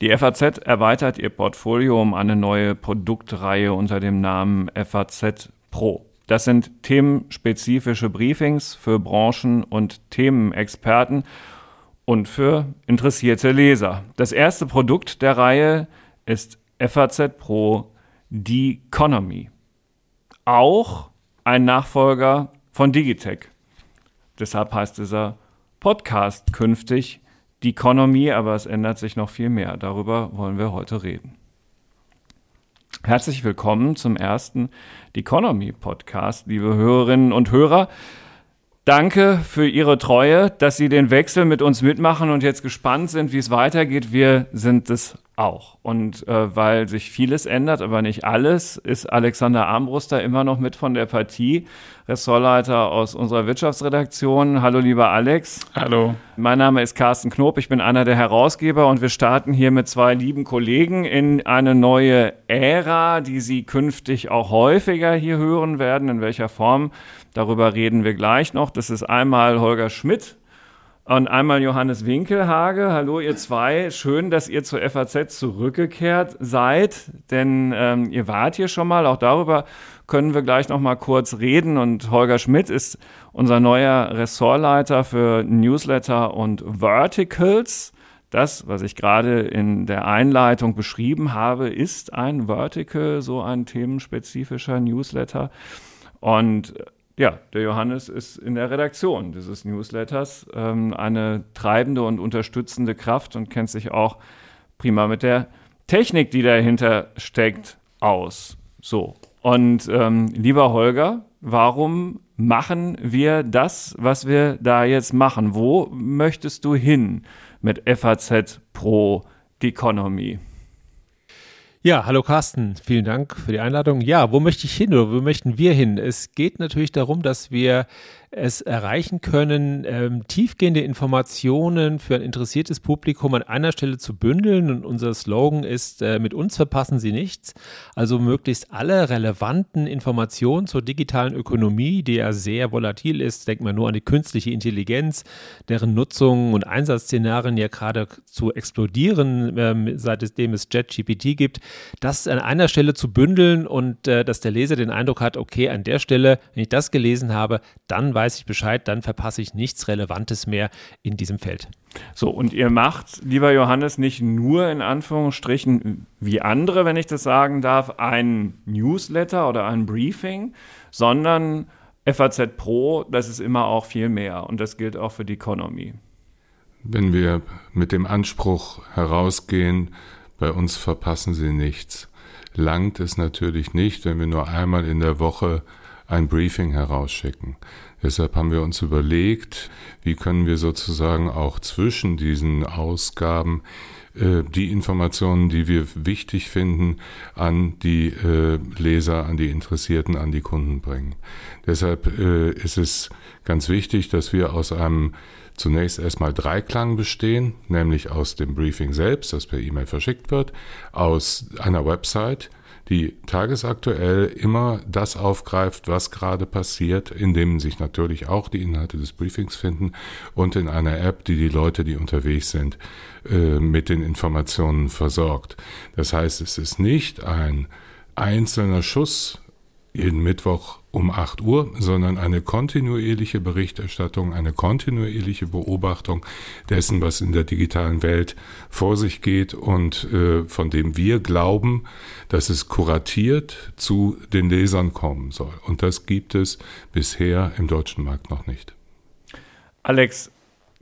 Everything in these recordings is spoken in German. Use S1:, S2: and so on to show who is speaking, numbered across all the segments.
S1: Die FAZ erweitert ihr Portfolio um eine neue Produktreihe unter dem Namen FAZ Pro. Das sind themenspezifische Briefings für Branchen- und Themenexperten und für interessierte Leser. Das erste Produkt der Reihe ist FAZ Pro The Economy. Auch ein Nachfolger von Digitech. Deshalb heißt dieser Podcast künftig die Economy, aber es ändert sich noch viel mehr. Darüber wollen wir heute reden. Herzlich willkommen zum ersten The Economy Podcast, liebe Hörerinnen und Hörer. Danke für Ihre Treue, dass Sie den Wechsel mit uns mitmachen und jetzt gespannt sind, wie es weitergeht. Wir sind es auch. Und äh, weil sich vieles ändert, aber nicht alles, ist Alexander Armbruster immer noch mit von der Partie, Ressortleiter aus unserer Wirtschaftsredaktion. Hallo, lieber Alex.
S2: Hallo.
S1: Mein Name ist Carsten Knob, ich bin einer der Herausgeber und wir starten hier mit zwei lieben Kollegen in eine neue Ära, die Sie künftig auch häufiger hier hören werden. In welcher Form? Darüber reden wir gleich noch. Das ist einmal Holger Schmidt, und einmal Johannes Winkelhage. Hallo, ihr zwei. Schön, dass ihr zur FAZ zurückgekehrt seid, denn ähm, ihr wart hier schon mal. Auch darüber können wir gleich noch mal kurz reden. Und Holger Schmidt ist unser neuer Ressortleiter für Newsletter und Verticals. Das, was ich gerade in der Einleitung beschrieben habe, ist ein Vertical, so ein themenspezifischer Newsletter. Und ja, der Johannes ist in der Redaktion dieses Newsletters ähm, eine treibende und unterstützende Kraft und kennt sich auch prima mit der Technik, die dahinter steckt, aus. So. Und ähm, lieber Holger, warum machen wir das, was wir da jetzt machen? Wo möchtest du hin mit FAZ Pro Economy?
S2: Ja, hallo Carsten, vielen Dank für die Einladung. Ja, wo möchte ich hin oder wo möchten wir hin? Es geht natürlich darum, dass wir es erreichen können, ähm, tiefgehende Informationen für ein interessiertes Publikum an einer Stelle zu bündeln. Und unser Slogan ist, äh, mit uns verpassen Sie nichts. Also möglichst alle relevanten Informationen zur digitalen Ökonomie, die ja sehr volatil ist. Denkt man nur an die künstliche Intelligenz, deren Nutzung und Einsatzszenarien ja gerade zu explodieren, ähm, seitdem es JetGPT gibt. Das an einer Stelle zu bündeln und äh, dass der Leser den Eindruck hat, okay, an der Stelle, wenn ich das gelesen habe, dann weiß ich Bescheid, dann verpasse ich nichts Relevantes mehr in diesem Feld.
S1: So, und ihr macht, lieber Johannes, nicht nur in Anführungsstrichen wie andere, wenn ich das sagen darf, ein Newsletter oder ein Briefing, sondern FAZ Pro, das ist immer auch viel mehr und das gilt auch für die Economy.
S3: Wenn wir mit dem Anspruch herausgehen, bei uns verpassen Sie nichts, langt es natürlich nicht, wenn wir nur einmal in der Woche ein Briefing herausschicken. Deshalb haben wir uns überlegt, wie können wir sozusagen auch zwischen diesen Ausgaben äh, die Informationen, die wir wichtig finden, an die äh, Leser, an die Interessierten, an die Kunden bringen. Deshalb äh, ist es ganz wichtig, dass wir aus einem zunächst erstmal Dreiklang bestehen, nämlich aus dem Briefing selbst, das per E-Mail verschickt wird, aus einer Website, die tagesaktuell immer das aufgreift, was gerade passiert, in dem sich natürlich auch die Inhalte des Briefings finden und in einer App, die die Leute, die unterwegs sind, äh, mit den Informationen versorgt. Das heißt, es ist nicht ein einzelner Schuss jeden Mittwoch um 8 Uhr, sondern eine kontinuierliche Berichterstattung, eine kontinuierliche Beobachtung dessen, was in der digitalen Welt vor sich geht und äh, von dem wir glauben, dass es kuratiert zu den Lesern kommen soll. Und das gibt es bisher im deutschen Markt noch nicht.
S1: Alex,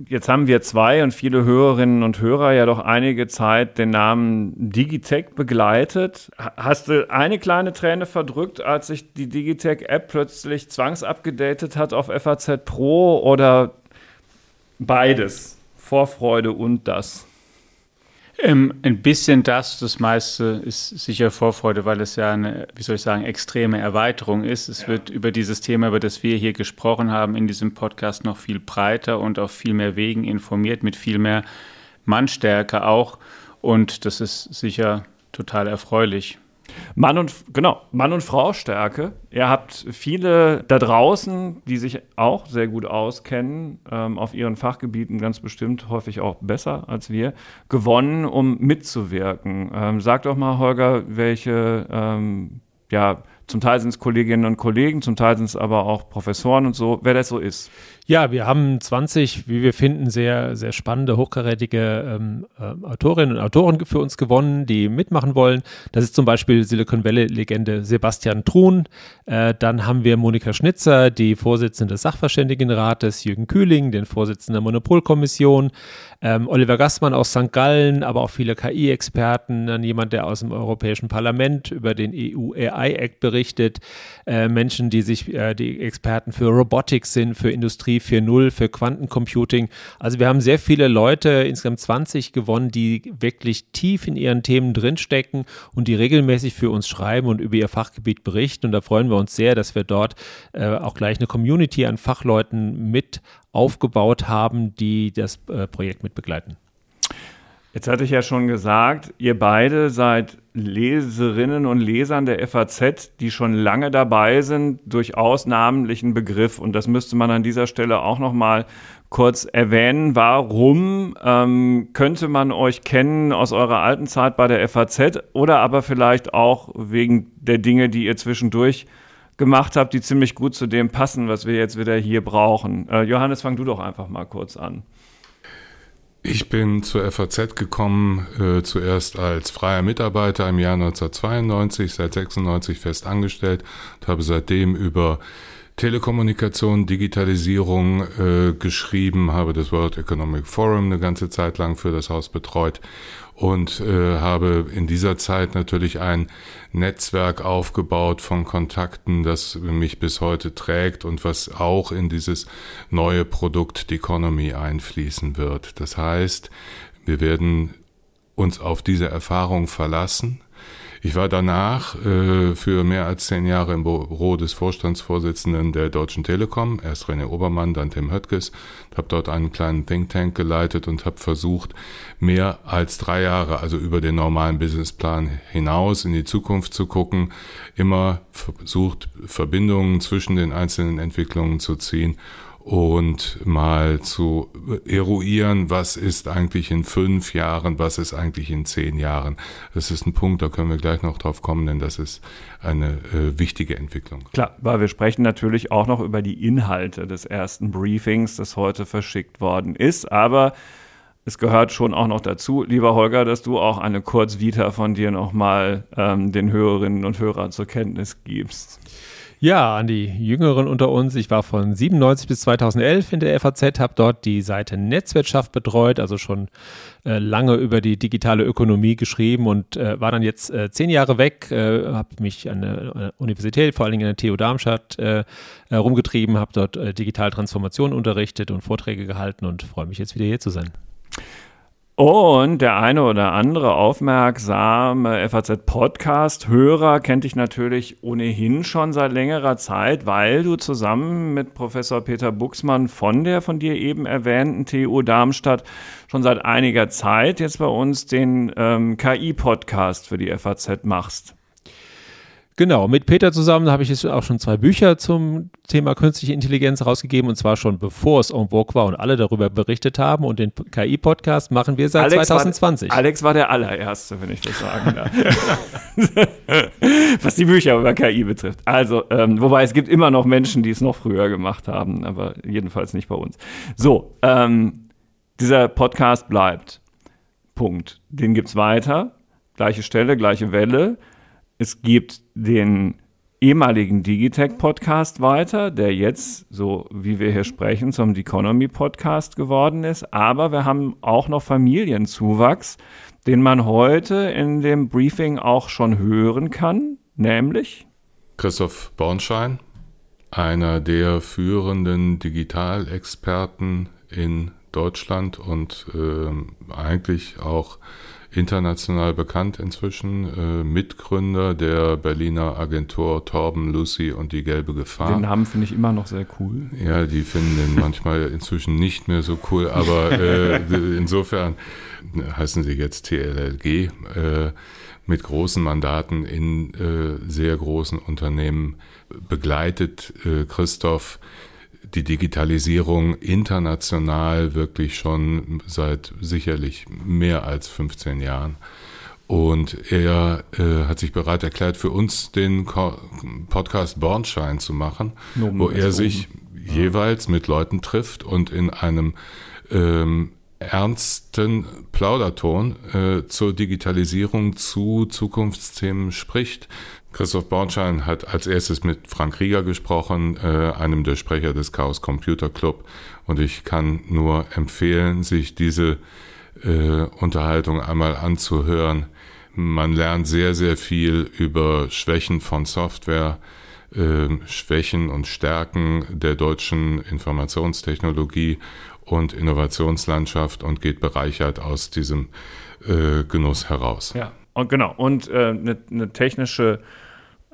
S1: Jetzt haben wir zwei und viele Hörerinnen und Hörer ja doch einige Zeit den Namen Digitech begleitet. Hast du eine kleine Träne verdrückt, als sich die Digitech-App plötzlich zwangsabgedatet hat auf FAZ Pro oder beides? Vorfreude und das?
S2: Ähm, ein bisschen das, das meiste ist sicher Vorfreude, weil es ja eine, wie soll ich sagen, extreme Erweiterung ist. Es ja. wird über dieses Thema, über das wir hier gesprochen haben, in diesem Podcast noch viel breiter und auf viel mehr Wegen informiert, mit viel mehr Mannstärke auch. Und das ist sicher total erfreulich.
S1: Mann und genau, Mann und Frau Stärke. Ihr habt viele da draußen, die sich auch sehr gut auskennen, ähm, auf ihren Fachgebieten ganz bestimmt häufig auch besser als wir, gewonnen, um mitzuwirken. Ähm, sag doch mal, Holger, welche ähm, ja, zum Teil sind es Kolleginnen und Kollegen, zum Teil sind es aber auch Professoren und so, wer das so ist.
S2: Ja, wir haben 20, wie wir finden, sehr, sehr spannende, hochkarätige ähm, äh, Autorinnen und Autoren für uns gewonnen, die mitmachen wollen. Das ist zum Beispiel Silicon Valley-Legende Sebastian Truhn. Äh, dann haben wir Monika Schnitzer, die Vorsitzende des Sachverständigenrates, Jürgen Kühling, den Vorsitzenden der Monopolkommission, ähm, Oliver Gassmann aus St. Gallen, aber auch viele KI-Experten, dann jemand, der aus dem Europäischen Parlament über den EU-AI-Act berichtet, äh, Menschen, die sich, äh, die Experten für Robotics sind, für Industrie 4.0 für Quantencomputing. Also wir haben sehr viele Leute, insgesamt 20 gewonnen, die wirklich tief in ihren Themen drinstecken und die regelmäßig für uns schreiben und über ihr Fachgebiet berichten. Und da freuen wir uns sehr, dass wir dort äh, auch gleich eine Community an Fachleuten mit aufgebaut haben, die das äh, Projekt mit begleiten.
S1: Jetzt hatte ich ja schon gesagt, ihr beide seid Leserinnen und Lesern der FAZ, die schon lange dabei sind, durchaus namentlichen Begriff. Und das müsste man an dieser Stelle auch noch mal kurz erwähnen. Warum ähm, könnte man euch kennen aus eurer alten Zeit bei der FAZ oder aber vielleicht auch wegen der Dinge, die ihr zwischendurch gemacht habt, die ziemlich gut zu dem passen, was wir jetzt wieder hier brauchen. Äh, Johannes, fang du doch einfach mal kurz an.
S3: Ich bin zur FAZ gekommen, äh, zuerst als freier Mitarbeiter im Jahr 1992, seit 96 fest angestellt und habe seitdem über Telekommunikation, Digitalisierung äh, geschrieben, habe das World Economic Forum eine ganze Zeit lang für das Haus betreut und äh, habe in dieser Zeit natürlich ein Netzwerk aufgebaut von Kontakten, das mich bis heute trägt und was auch in dieses neue Produkt Economy einfließen wird. Das heißt, wir werden uns auf diese Erfahrung verlassen ich war danach äh, für mehr als zehn Jahre im Büro des Vorstandsvorsitzenden der Deutschen Telekom, erst René Obermann, dann Tim Höttges, habe dort einen kleinen Think Tank geleitet und habe versucht, mehr als drei Jahre, also über den normalen Businessplan hinaus in die Zukunft zu gucken, immer versucht, Verbindungen zwischen den einzelnen Entwicklungen zu ziehen und mal zu eruieren, was ist eigentlich in fünf Jahren, was ist eigentlich in zehn Jahren. Das ist ein Punkt, da können wir gleich noch drauf kommen, denn das ist eine äh, wichtige Entwicklung.
S1: Klar, weil wir sprechen natürlich auch noch über die Inhalte des ersten Briefings, das heute verschickt worden ist, aber es gehört schon auch noch dazu, lieber Holger, dass du auch eine Kurzvita von dir nochmal ähm, den Hörerinnen und Hörern zur Kenntnis gibst.
S2: Ja, an die Jüngeren unter uns. Ich war von 97 bis 2011 in der FAZ, habe dort die Seite Netzwirtschaft betreut, also schon äh, lange über die digitale Ökonomie geschrieben und äh, war dann jetzt äh, zehn Jahre weg, äh, habe mich an der Universität, vor allen Dingen an der TU Darmstadt, äh, rumgetrieben, habe dort äh, Digitaltransformation unterrichtet und Vorträge gehalten und freue mich jetzt wieder hier zu sein.
S1: Und der eine oder andere aufmerksame FAZ-Podcast-Hörer kennt dich natürlich ohnehin schon seit längerer Zeit, weil du zusammen mit Professor Peter Buxmann von der von dir eben erwähnten TU Darmstadt schon seit einiger Zeit jetzt bei uns den ähm, KI-Podcast für die FAZ machst.
S2: Genau, mit Peter zusammen habe ich jetzt auch schon zwei Bücher zum Thema künstliche Intelligenz rausgegeben und zwar schon bevor es en vogue war und alle darüber berichtet haben und den KI-Podcast machen wir seit Alex 2020.
S1: War, Alex war der allererste, wenn ich das sagen darf. Was die Bücher über KI betrifft. Also, ähm, wobei es gibt immer noch Menschen, die es noch früher gemacht haben, aber jedenfalls nicht bei uns. So, ähm, dieser Podcast bleibt. Punkt. Den gibt es weiter. Gleiche Stelle, gleiche Welle es gibt den ehemaligen Digitech-Podcast weiter, der jetzt, so wie wir hier sprechen, zum Economy-Podcast geworden ist. Aber wir haben auch noch Familienzuwachs, den man heute in dem Briefing auch schon hören kann, nämlich
S3: Christoph Bornschein, einer der führenden Digitalexperten in Deutschland und äh, eigentlich auch international bekannt inzwischen, äh, Mitgründer der Berliner Agentur Torben, Lucy und die Gelbe Gefahr.
S1: Den Namen finde ich immer noch sehr cool.
S3: Ja, die finden den manchmal inzwischen nicht mehr so cool, aber äh, insofern heißen sie jetzt TLLG. Äh, mit großen Mandaten in äh, sehr großen Unternehmen begleitet äh, Christoph die Digitalisierung international wirklich schon seit sicherlich mehr als 15 Jahren. Und er äh, hat sich bereit erklärt, für uns den Ko Podcast Bornschein zu machen, Nomen wo er sich ja. jeweils mit Leuten trifft und in einem ähm, ernsten Plauderton äh, zur Digitalisierung, zu Zukunftsthemen spricht. Christoph Bornschein hat als erstes mit Frank Rieger gesprochen, äh, einem der Sprecher des Chaos Computer Club. Und ich kann nur empfehlen, sich diese äh, Unterhaltung einmal anzuhören. Man lernt sehr, sehr viel über Schwächen von Software, äh, Schwächen und Stärken der deutschen Informationstechnologie und Innovationslandschaft und geht bereichert aus diesem äh, Genuss heraus.
S1: Ja, und genau. Und eine äh, ne technische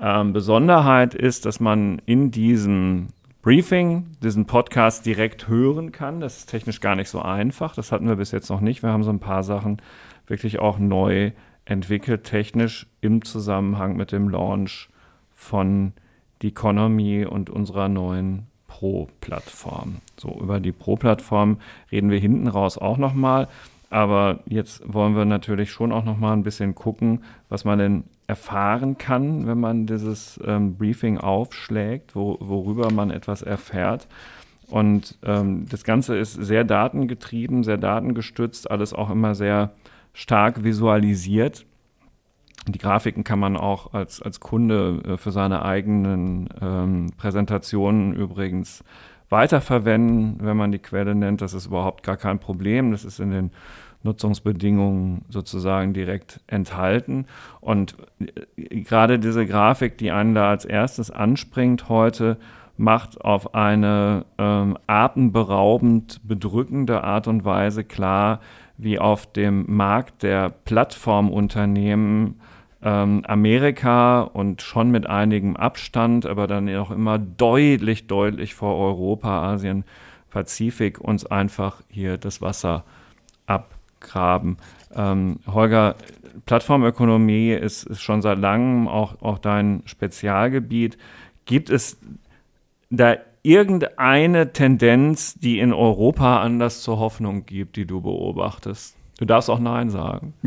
S1: ähm, Besonderheit ist, dass man in diesem Briefing diesen Podcast direkt hören kann. Das ist technisch gar nicht so einfach. Das hatten wir bis jetzt noch nicht. Wir haben so ein paar Sachen wirklich auch neu entwickelt, technisch im Zusammenhang mit dem Launch von The Economy und unserer neuen Pro-Plattform. So, über die Pro-Plattform reden wir hinten raus auch nochmal. Aber jetzt wollen wir natürlich schon auch nochmal ein bisschen gucken, was man denn erfahren kann, wenn man dieses ähm, Briefing aufschlägt, wo, worüber man etwas erfährt. Und ähm, das Ganze ist sehr datengetrieben, sehr datengestützt, alles auch immer sehr stark visualisiert. Die Grafiken kann man auch als, als Kunde äh, für seine eigenen ähm, Präsentationen übrigens weiterverwenden, wenn man die Quelle nennt. Das ist überhaupt gar kein Problem. Das ist in den Nutzungsbedingungen sozusagen direkt enthalten. Und äh, gerade diese Grafik, die einen da als erstes anspringt heute, macht auf eine ähm, atemberaubend bedrückende Art und Weise klar, wie auf dem Markt der Plattformunternehmen ähm, Amerika und schon mit einigem Abstand, aber dann auch immer deutlich, deutlich vor Europa, Asien, Pazifik uns einfach hier das Wasser abgraben. Ähm, Holger, Plattformökonomie ist, ist schon seit langem auch, auch dein Spezialgebiet. Gibt es da irgendeine Tendenz, die in Europa anders zur Hoffnung gibt, die du beobachtest? Du darfst auch Nein sagen.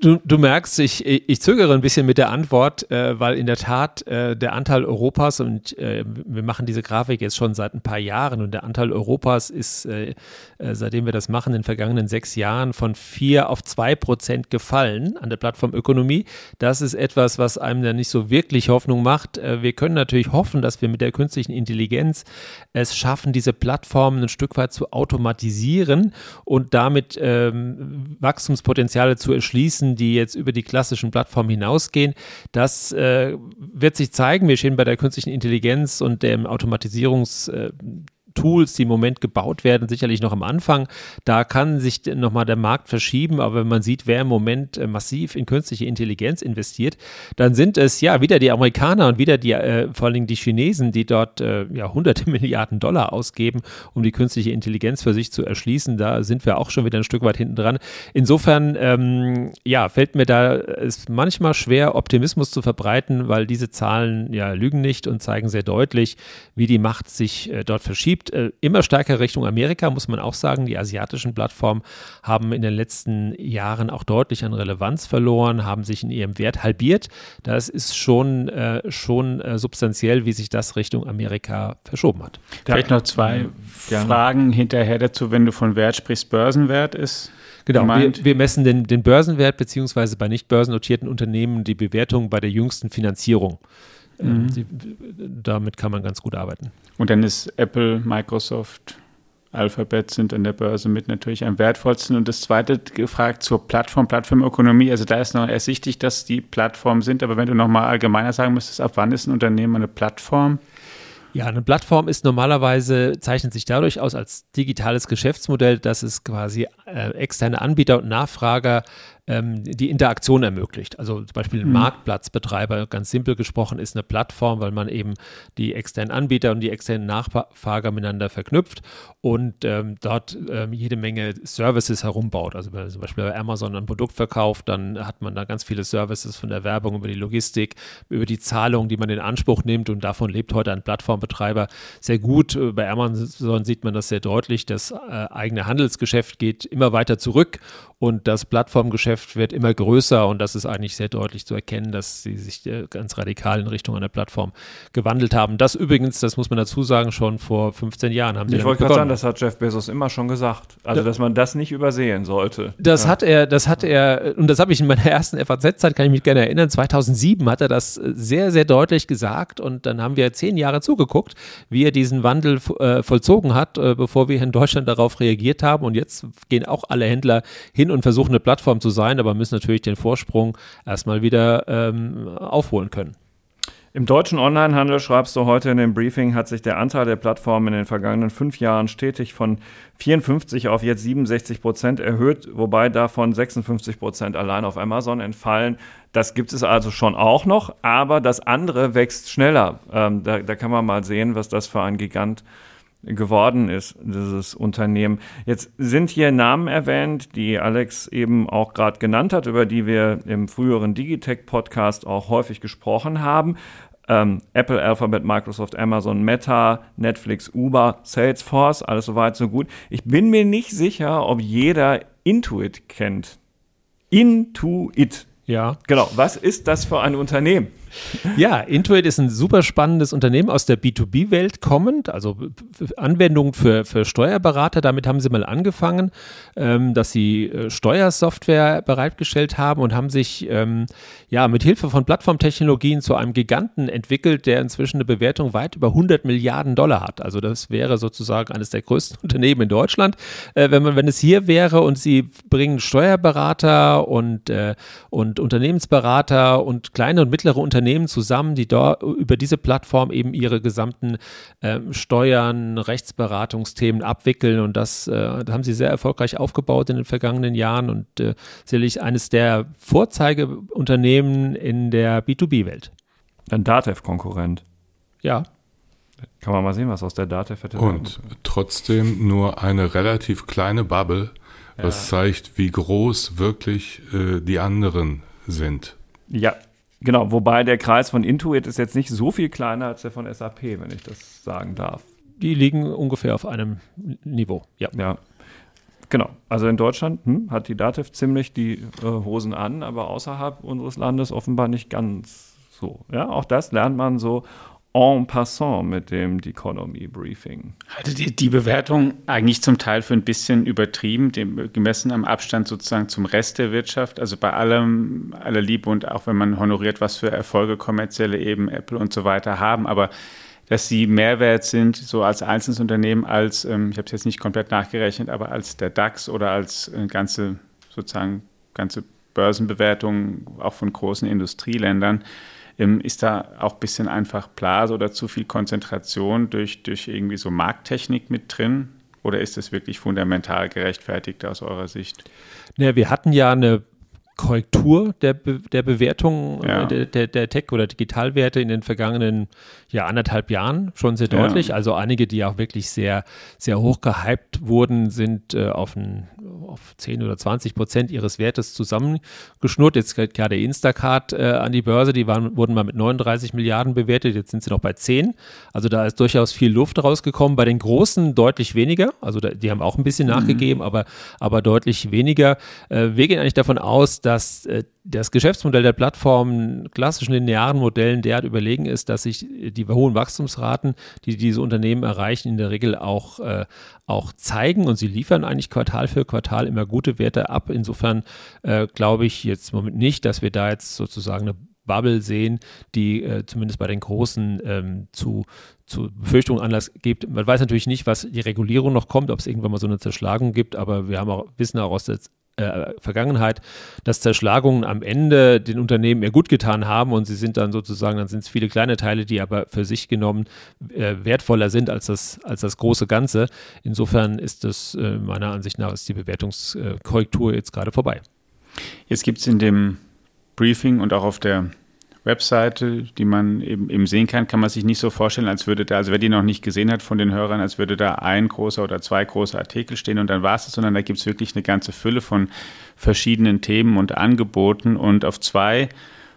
S2: Du, du merkst, ich, ich zögere ein bisschen mit der Antwort, äh, weil in der Tat äh, der Anteil Europas, und äh, wir machen diese Grafik jetzt schon seit ein paar Jahren, und der Anteil Europas ist, äh, äh, seitdem wir das machen, in den vergangenen sechs Jahren von vier auf zwei Prozent gefallen an der Plattformökonomie. Das ist etwas, was einem dann nicht so wirklich Hoffnung macht. Äh, wir können natürlich hoffen, dass wir mit der künstlichen Intelligenz es schaffen, diese Plattformen ein Stück weit zu automatisieren und damit ähm, Wachstumspotenziale zu erschließen die jetzt über die klassischen Plattformen hinausgehen. Das äh, wird sich zeigen. Wir stehen bei der künstlichen Intelligenz und dem Automatisierungs- äh, Tools, die im Moment gebaut werden, sicherlich noch am Anfang. Da kann sich nochmal der Markt verschieben, aber wenn man sieht, wer im Moment äh, massiv in künstliche Intelligenz investiert, dann sind es ja wieder die Amerikaner und wieder die, äh, vor allen Dingen die Chinesen, die dort äh, ja hunderte Milliarden Dollar ausgeben, um die künstliche Intelligenz für sich zu erschließen. Da sind wir auch schon wieder ein Stück weit hinten dran. Insofern, ähm, ja, fällt mir da es manchmal schwer, Optimismus zu verbreiten, weil diese Zahlen ja lügen nicht und zeigen sehr deutlich, wie die Macht sich äh, dort verschiebt äh, immer stärker Richtung Amerika, muss man auch sagen. Die asiatischen Plattformen haben in den letzten Jahren auch deutlich an Relevanz verloren, haben sich in ihrem Wert halbiert. Das ist schon, äh, schon äh, substanziell, wie sich das Richtung Amerika verschoben hat.
S4: Vielleicht noch zwei ja. Fragen hinterher dazu, wenn du von Wert sprichst, Börsenwert ist.
S2: Genau, wir, wir, messen den, den Börsenwert beziehungsweise bei nicht börsennotierten Unternehmen die Bewertung bei der jüngsten Finanzierung. Ähm, mhm. Die, damit kann man ganz gut arbeiten.
S4: Und dann ist Apple, Microsoft, Alphabet sind an der Börse mit natürlich am wertvollsten. Und das zweite gefragt zur Plattform, Plattformökonomie. Also da ist noch ersichtlich, dass die Plattformen sind. Aber wenn du nochmal allgemeiner sagen müsstest, ab wann ist ein Unternehmen eine Plattform?
S2: Ja, eine Plattform ist normalerweise, zeichnet sich dadurch aus als digitales Geschäftsmodell, dass es quasi äh, externe Anbieter und Nachfrager ähm, die Interaktion ermöglicht. Also zum Beispiel ein mhm. Marktplatzbetreiber, ganz simpel gesprochen, ist eine Plattform, weil man eben die externen Anbieter und die externen Nachfrager miteinander verknüpft und ähm, dort ähm, jede Menge Services herumbaut. Also wenn man zum Beispiel bei Amazon ein Produkt verkauft, dann hat man da ganz viele Services von der Werbung über die Logistik, über die Zahlung, die man in Anspruch nimmt und davon lebt heute ein Plattformbetreiber sehr gut. Bei Amazon sieht man das sehr deutlich. Das äh, eigene Handelsgeschäft geht immer weiter zurück und das Plattformgeschäft wird immer größer und das ist eigentlich sehr deutlich zu erkennen, dass sie sich äh, ganz radikal in Richtung einer Plattform gewandelt haben. Das übrigens, das muss man dazu sagen, schon vor 15 Jahren haben sie
S1: Ich wollte gerade sagen, das hat Jeff Bezos immer schon gesagt. Also, dass man das nicht übersehen sollte.
S2: Das ja. hat er, das hat er, und das habe ich in meiner ersten FAZ-Zeit, kann ich mich gerne erinnern, 2007 hat er das sehr, sehr deutlich gesagt und dann haben wir zehn Jahre zugeguckt, wie er diesen Wandel äh, vollzogen hat, äh, bevor wir in Deutschland darauf reagiert haben und jetzt gehen auch alle Händler hin und versuchen eine Plattform zu sein, aber müssen natürlich den Vorsprung erstmal wieder ähm, aufholen können.
S1: Im deutschen Onlinehandel schreibst du heute in dem Briefing, hat sich der Anteil der Plattformen in den vergangenen fünf Jahren stetig von 54 auf jetzt 67 Prozent erhöht, wobei davon 56 Prozent allein auf Amazon entfallen. Das gibt es also schon auch noch, aber das andere wächst schneller. Ähm, da, da, kann man mal sehen, was das für ein Gigant ist geworden ist, dieses Unternehmen. Jetzt sind hier Namen erwähnt, die Alex eben auch gerade genannt hat, über die wir im früheren Digitech-Podcast auch häufig gesprochen haben. Ähm, Apple, Alphabet, Microsoft, Amazon, Meta, Netflix, Uber, Salesforce, alles soweit so gut. Ich bin mir nicht sicher, ob jeder Intuit kennt. Intuit.
S2: Ja.
S1: Genau. Was ist das für ein Unternehmen?
S2: Ja, Intuit ist ein super spannendes Unternehmen aus der B2B-Welt kommend, also Anwendungen für, für Steuerberater. Damit haben sie mal angefangen, ähm, dass sie äh, Steuersoftware bereitgestellt haben und haben sich ähm, ja mit Hilfe von Plattformtechnologien zu einem Giganten entwickelt, der inzwischen eine Bewertung weit über 100 Milliarden Dollar hat. Also das wäre sozusagen eines der größten Unternehmen in Deutschland, äh, wenn man wenn es hier wäre und sie bringen Steuerberater und äh, und Unternehmensberater und kleine und mittlere Unternehmen Unternehmen zusammen, die dort über diese Plattform eben ihre gesamten ähm, Steuern, Rechtsberatungsthemen abwickeln und das, äh, das, haben sie sehr erfolgreich aufgebaut in den vergangenen Jahren und äh, sicherlich eines der Vorzeigeunternehmen in der B2B-Welt.
S1: Ein Datev-Konkurrent.
S2: Ja.
S1: Kann man mal sehen, was aus der Datev hätte.
S3: Und trotzdem nur eine relativ kleine Bubble, was ja. zeigt, wie groß wirklich äh, die anderen sind.
S1: Ja, Genau, wobei der Kreis von Intuit ist jetzt nicht so viel kleiner als der von SAP, wenn ich das sagen darf.
S2: Die liegen ungefähr auf einem Niveau, ja.
S1: Ja, Genau. Also in Deutschland hm, hat die Dativ ziemlich die äh, Hosen an, aber außerhalb unseres Landes offenbar nicht ganz so. Ja, auch das lernt man so en passant mit dem Economy Briefing.
S4: Hatte die, die Bewertung eigentlich zum Teil für ein bisschen übertrieben, dem, gemessen am Abstand sozusagen zum Rest der Wirtschaft? Also bei allem, aller Liebe und auch wenn man honoriert, was für Erfolge kommerzielle eben Apple und so weiter haben, aber dass sie Mehrwert sind, so als Einzelunternehmen, als, ähm, ich habe es jetzt nicht komplett nachgerechnet, aber als der DAX oder als äh, ganze, sozusagen, ganze Börsenbewertung auch von großen Industrieländern ist da auch ein bisschen einfach Blase oder zu viel Konzentration durch, durch irgendwie so Markttechnik mit drin? Oder ist das wirklich fundamental gerechtfertigt aus eurer Sicht?
S2: Naja, wir hatten ja eine Korrektur der, Be der Bewertung ja. der, der, der, Tech- oder Digitalwerte in den vergangenen ja, anderthalb Jahren schon sehr deutlich. Ja. Also einige, die auch wirklich sehr, sehr hoch gehypt wurden, sind äh, auf, ein, auf 10 oder 20 Prozent ihres Wertes zusammengeschnurrt. Jetzt geht gerade Instacart äh, an die Börse, die waren, wurden mal mit 39 Milliarden bewertet, jetzt sind sie noch bei 10. Also da ist durchaus viel Luft rausgekommen. Bei den Großen deutlich weniger. Also da, die haben auch ein bisschen mhm. nachgegeben, aber, aber deutlich weniger. Äh, wir gehen eigentlich davon aus, dass äh, das Geschäftsmodell der Plattformen klassischen linearen Modellen derart überlegen ist, dass sich die hohen Wachstumsraten, die diese Unternehmen erreichen, in der Regel auch, äh, auch zeigen und sie liefern eigentlich Quartal für Quartal immer gute Werte ab. Insofern äh, glaube ich jetzt im Moment nicht, dass wir da jetzt sozusagen eine Bubble sehen, die äh, zumindest bei den Großen ähm, zu, zu Befürchtungen Anlass gibt. Man weiß natürlich nicht, was die Regulierung noch kommt, ob es irgendwann mal so eine Zerschlagung gibt, aber wir haben auch, wissen auch aus der äh, Vergangenheit, dass Zerschlagungen am Ende den Unternehmen eher gut getan haben und sie sind dann sozusagen, dann sind es viele kleine Teile, die aber für sich genommen äh, wertvoller sind als das, als das große Ganze. Insofern ist das äh, meiner Ansicht nach ist die Bewertungskorrektur jetzt gerade vorbei.
S4: Jetzt gibt es in dem Briefing und auch auf der Webseite, die man eben, eben sehen kann, kann man sich nicht so vorstellen, als würde da, also wer die noch nicht gesehen hat von den Hörern, als würde da ein großer oder zwei große Artikel stehen und dann war es, sondern da gibt es wirklich eine ganze Fülle von verschiedenen Themen und Angeboten und auf zwei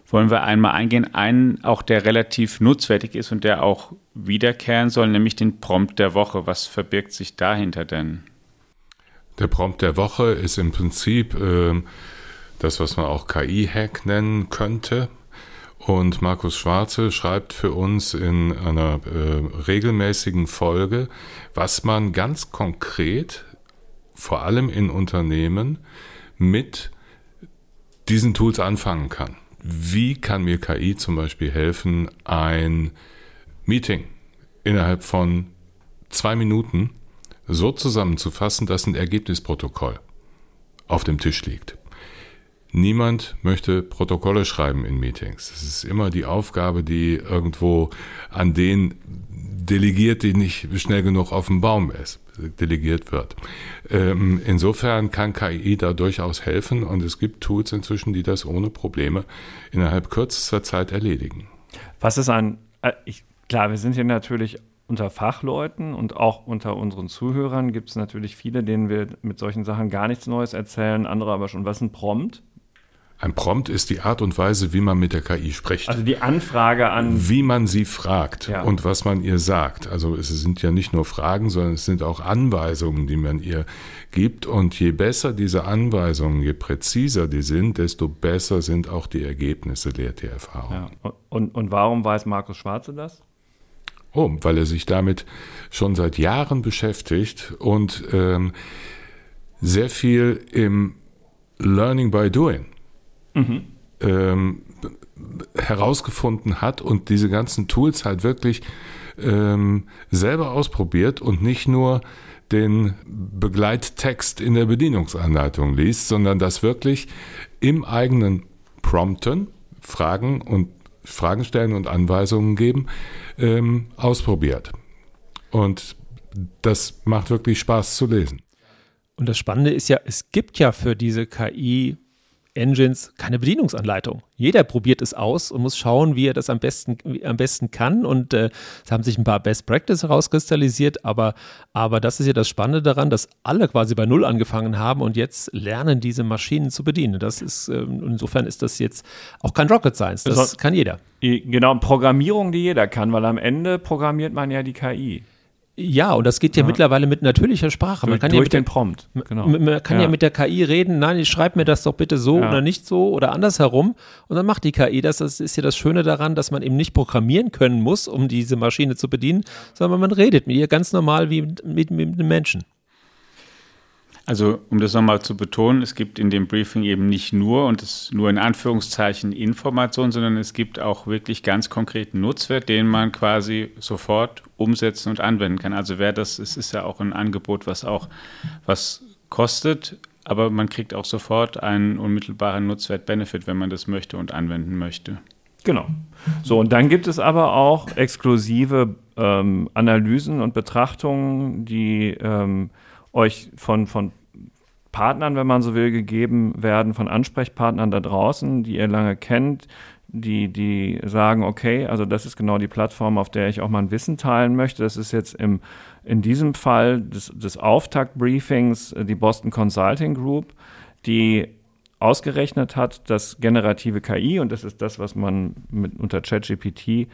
S4: wollen wir einmal eingehen. Einen auch, der relativ nutzwertig ist und der auch wiederkehren soll, nämlich den Prompt der Woche. Was verbirgt sich dahinter denn?
S3: Der Prompt der Woche ist im Prinzip äh, das, was man auch KI-Hack nennen könnte. Und Markus Schwarze schreibt für uns in einer äh, regelmäßigen Folge, was man ganz konkret, vor allem in Unternehmen, mit diesen Tools anfangen kann. Wie kann mir KI zum Beispiel helfen, ein Meeting innerhalb von zwei Minuten so zusammenzufassen, dass ein Ergebnisprotokoll auf dem Tisch liegt. Niemand möchte Protokolle schreiben in Meetings. Es ist immer die Aufgabe, die irgendwo an den delegiert, die nicht schnell genug auf dem Baum ist, delegiert wird. Ähm, insofern kann KI da durchaus helfen und es gibt Tools inzwischen, die das ohne Probleme innerhalb kürzester Zeit erledigen.
S1: Was ist ein, äh, ich, klar, wir sind hier natürlich unter Fachleuten und auch unter unseren Zuhörern gibt es natürlich viele, denen wir mit solchen Sachen gar nichts Neues erzählen, andere aber schon. Was ist ein Prompt?
S3: Ein Prompt ist die Art und Weise, wie man mit der KI spricht.
S1: Also die Anfrage an.
S3: Wie man sie fragt ja. und was man ihr sagt. Also es sind ja nicht nur Fragen, sondern es sind auch Anweisungen, die man ihr gibt. Und je besser diese Anweisungen, je präziser die sind, desto besser sind auch die Ergebnisse, lehrt die Erfahrung.
S1: Ja. Und, und warum weiß Markus Schwarze das?
S3: Oh, weil er sich damit schon seit Jahren beschäftigt und ähm, sehr viel im Learning by Doing ähm, herausgefunden hat und diese ganzen Tools halt wirklich ähm, selber ausprobiert und nicht nur den Begleittext in der Bedienungsanleitung liest, sondern das wirklich im eigenen Prompten, Fragen und Fragen stellen und Anweisungen geben, ähm, ausprobiert. Und das macht wirklich Spaß zu lesen.
S2: Und das Spannende ist ja, es gibt ja für diese KI Engines keine Bedienungsanleitung. Jeder probiert es aus und muss schauen, wie er das am besten, am besten kann. Und äh, es haben sich ein paar Best Practice herauskristallisiert, aber, aber das ist ja das Spannende daran, dass alle quasi bei Null angefangen haben und jetzt lernen, diese Maschinen zu bedienen. Das ist, äh, insofern ist das jetzt auch kein Rocket Science. Das also, kann jeder.
S1: Genau, Programmierung, die jeder kann, weil am Ende programmiert man ja die KI.
S2: Ja, und das geht ja, ja, mittlerweile mit natürlicher Sprache.
S1: Man
S2: kann
S1: durch
S2: ja mit
S1: Prompt.
S2: Genau. Man kann ja. ja. mit der KI reden, nein, ich schreibe mir das doch bitte so oder nicht so oder andersherum. Und dann macht die KI das. Das ist ja das Schöne daran, dass man eben nicht programmieren können muss, um diese Maschine zu bedienen, sondern man redet mit ihr ganz normal wie mit, mit, mit einem Menschen.
S4: Also um das nochmal zu betonen, es gibt in dem Briefing eben nicht nur und es nur in Anführungszeichen Informationen, sondern es gibt auch wirklich ganz konkreten Nutzwert, den man quasi sofort umsetzen und anwenden kann. Also wer das, es ist ja auch ein Angebot, was auch was kostet, aber man kriegt auch sofort einen unmittelbaren Nutzwert-Benefit, wenn man das möchte und anwenden möchte.
S1: Genau. So, und dann gibt es aber auch exklusive ähm, Analysen und Betrachtungen, die ähm, euch von, von Partnern, wenn man so will, gegeben werden, von Ansprechpartnern da draußen, die ihr lange kennt, die, die sagen, okay, also das ist genau die Plattform, auf der ich auch mein Wissen teilen möchte. Das ist jetzt im, in diesem Fall des, des Auftaktbriefings äh, die Boston Consulting Group, die ausgerechnet hat, dass generative KI, und das ist das, was man mit, unter ChatGPT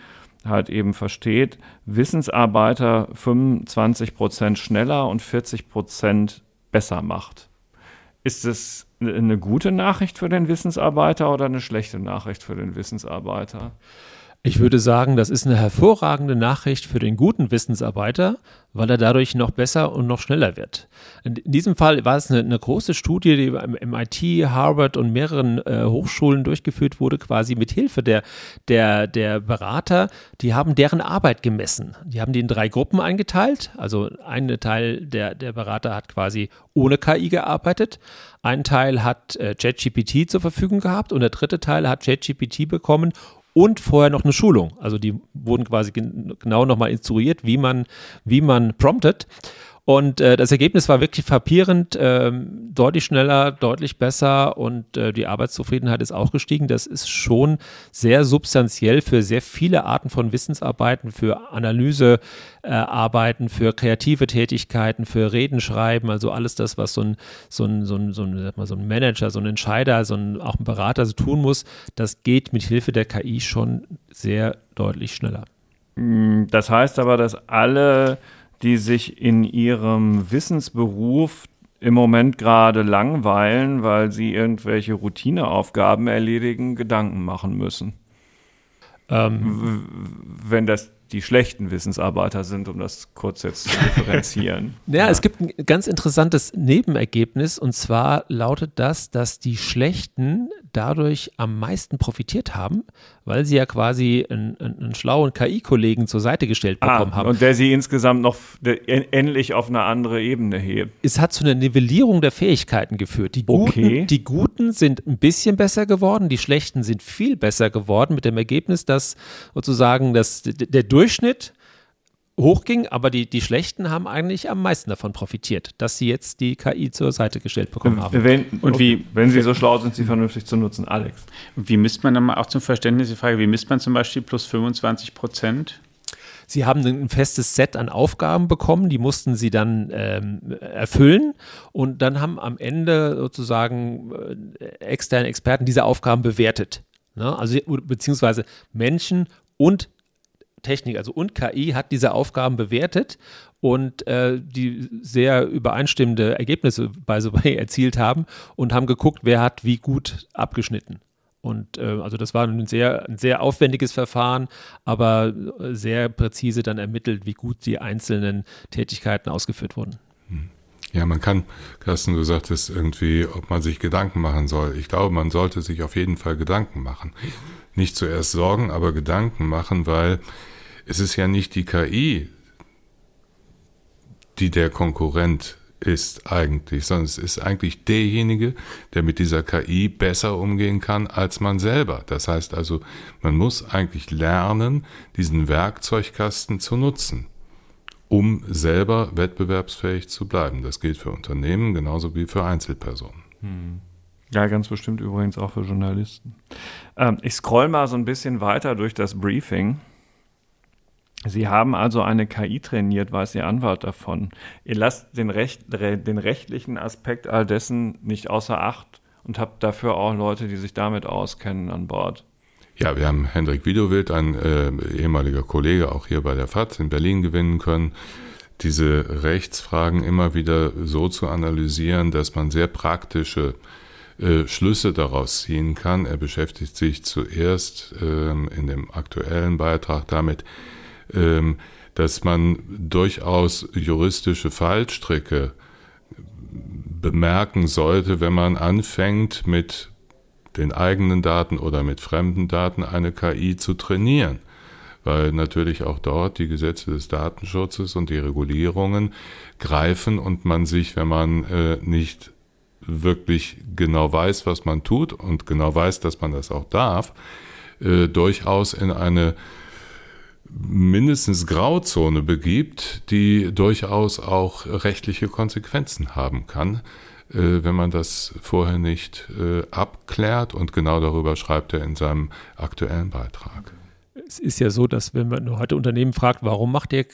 S1: halt eben versteht, Wissensarbeiter 25 Prozent schneller und 40 Prozent besser macht. Ist es eine gute Nachricht für den Wissensarbeiter oder eine schlechte Nachricht für den Wissensarbeiter?
S2: Ich würde sagen, das ist eine hervorragende Nachricht für den guten Wissensarbeiter, weil er dadurch noch besser und noch schneller wird. In diesem Fall war es eine, eine große Studie, die im MIT, Harvard und mehreren äh, Hochschulen durchgeführt wurde, quasi mit Hilfe der, der, der Berater. Die haben deren Arbeit gemessen. Die haben die in drei Gruppen eingeteilt. Also ein Teil der, der Berater hat quasi ohne KI gearbeitet. Ein Teil hat äh, ChatGPT zur Verfügung gehabt und der dritte Teil hat ChatGPT bekommen und vorher noch eine Schulung. Also die wurden quasi genau nochmal instruiert, wie man, wie man promptet. Und äh, das Ergebnis war wirklich frappierend, äh, deutlich schneller, deutlich besser und äh, die Arbeitszufriedenheit ist auch gestiegen. Das ist schon sehr substanziell für sehr viele Arten von Wissensarbeiten, für Analysearbeiten, für kreative Tätigkeiten, für Reden schreiben, also alles das, was so ein, so ein, so ein, so ein, so ein Manager, so ein Entscheider, so ein, auch ein Berater so tun muss, das geht mit Hilfe der KI schon sehr deutlich schneller.
S1: Das heißt aber, dass alle die sich in ihrem Wissensberuf im Moment gerade langweilen, weil sie irgendwelche Routineaufgaben erledigen, Gedanken machen müssen. Ähm, wenn das die schlechten Wissensarbeiter sind, um das kurz jetzt zu differenzieren.
S2: ja, ja, es gibt ein ganz interessantes Nebenergebnis und zwar lautet das, dass die Schlechten dadurch am meisten profitiert haben, weil sie ja quasi einen, einen schlauen KI-Kollegen zur Seite gestellt ah, bekommen ah, haben.
S1: Und der sie insgesamt noch endlich auf eine andere Ebene hebt.
S2: Es hat zu einer Nivellierung der Fähigkeiten geführt. Die Guten, okay. die Guten sind ein bisschen besser geworden, die Schlechten sind viel besser geworden, mit dem Ergebnis, dass sozusagen das, der Durchschnitt hochging, aber die, die Schlechten haben eigentlich am meisten davon profitiert, dass sie jetzt die KI zur Seite gestellt bekommen haben.
S1: Wenn, und wie, wenn sie so schlau sind, sie vernünftig zu nutzen, Alex.
S4: Wie misst man dann mal auch zum Verständnis die Frage, wie misst man zum Beispiel plus 25 Prozent?
S2: Sie haben ein festes Set an Aufgaben bekommen, die mussten sie dann ähm, erfüllen und dann haben am Ende sozusagen äh, externe Experten diese Aufgaben bewertet. Ne? Also beziehungsweise Menschen und Technik, also und KI, hat diese Aufgaben bewertet und äh, die sehr übereinstimmende Ergebnisse bei Sobay erzielt haben und haben geguckt, wer hat wie gut abgeschnitten. Und äh, also das war ein sehr, ein sehr aufwendiges Verfahren, aber sehr präzise dann ermittelt, wie gut die einzelnen Tätigkeiten ausgeführt wurden.
S3: Hm. Ja, man kann, Carsten, du sagtest irgendwie, ob man sich Gedanken machen soll. Ich glaube, man sollte sich auf jeden Fall Gedanken machen. Nicht zuerst Sorgen, aber Gedanken machen, weil es ist ja nicht die KI, die der Konkurrent ist eigentlich, sondern es ist eigentlich derjenige, der mit dieser KI besser umgehen kann als man selber. Das heißt also, man muss eigentlich lernen, diesen Werkzeugkasten zu nutzen, um selber wettbewerbsfähig zu bleiben. Das gilt für Unternehmen genauso wie für Einzelpersonen. Hm.
S1: Ja, ganz bestimmt übrigens auch für Journalisten. Ähm, ich scroll mal so ein bisschen weiter durch das Briefing. Sie haben also eine KI trainiert, weiß Ihr Anwalt davon. Ihr lasst den, Recht, den rechtlichen Aspekt all dessen nicht außer Acht und habt dafür auch Leute, die sich damit auskennen, an Bord.
S3: Ja, wir haben Hendrik Widowild, ein äh, ehemaliger Kollege, auch hier bei der FAZ in Berlin gewinnen können, diese Rechtsfragen immer wieder so zu analysieren, dass man sehr praktische äh, Schlüsse daraus ziehen kann. Er beschäftigt sich zuerst ähm, in dem aktuellen Beitrag damit, ähm, dass man durchaus juristische Fallstricke bemerken sollte, wenn man anfängt, mit den eigenen Daten oder mit fremden Daten eine KI zu trainieren. Weil natürlich auch dort die Gesetze des Datenschutzes und die Regulierungen greifen und man sich, wenn man äh, nicht wirklich genau weiß, was man tut und genau weiß, dass man das auch darf, äh, durchaus in eine mindestens Grauzone begibt, die durchaus auch rechtliche Konsequenzen haben kann, äh, wenn man das vorher nicht äh, abklärt. Und genau darüber schreibt er in seinem aktuellen Beitrag.
S2: Es ist ja so, dass wenn man heute Unternehmen fragt, warum macht ihr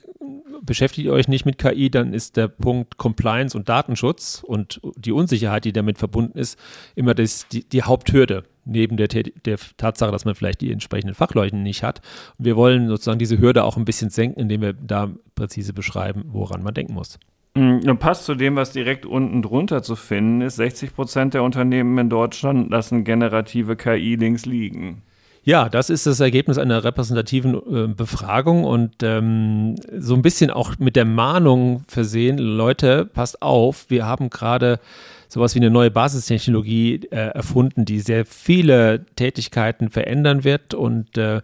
S2: beschäftigt ihr euch nicht mit KI, dann ist der Punkt Compliance und Datenschutz und die Unsicherheit, die damit verbunden ist, immer das, die, die Haupthürde neben der, der Tatsache, dass man vielleicht die entsprechenden Fachleute nicht hat. Und wir wollen sozusagen diese Hürde auch ein bisschen senken, indem wir da präzise beschreiben, woran man denken muss.
S1: Und mm, passt zu dem, was direkt unten drunter zu finden ist. 60 Prozent der Unternehmen in Deutschland lassen generative KI links liegen.
S2: Ja, das ist das Ergebnis einer repräsentativen äh, Befragung und ähm, so ein bisschen auch mit der Mahnung versehen, Leute, passt auf, wir haben gerade sowas wie eine neue Basistechnologie äh, erfunden, die sehr viele Tätigkeiten verändern wird und äh,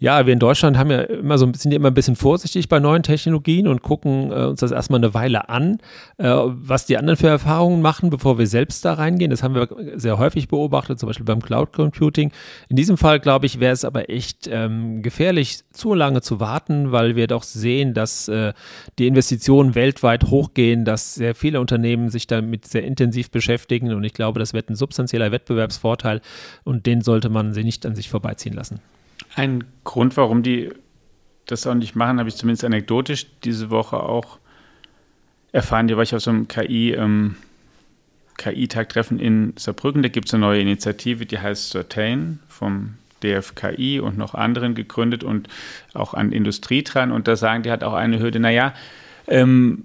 S2: ja, wir in Deutschland haben ja immer so ein bisschen, immer ein bisschen vorsichtig bei neuen Technologien und gucken äh, uns das erstmal eine Weile an, äh, was die anderen für Erfahrungen machen, bevor wir selbst da reingehen. Das haben wir sehr häufig beobachtet, zum Beispiel beim Cloud Computing. In diesem Fall, glaube ich, wäre es aber echt ähm, gefährlich, zu lange zu warten, weil wir doch sehen, dass äh, die Investitionen weltweit hochgehen, dass sehr viele Unternehmen sich damit sehr intensiv beschäftigen und ich glaube, das wird ein substanzieller Wettbewerbsvorteil und den sollte man sie nicht an sich vorbeiziehen lassen.
S4: Ein Grund, warum die das auch nicht machen, habe ich zumindest anekdotisch diese Woche auch erfahren. Hier war ich auf so einem KI, ähm, KI-Tagtreffen in Saarbrücken. Da gibt es eine neue Initiative, die heißt Certain vom DFKI und noch anderen gegründet und auch an Industrie dran. Und da sagen die hat auch eine Hürde, naja, ähm,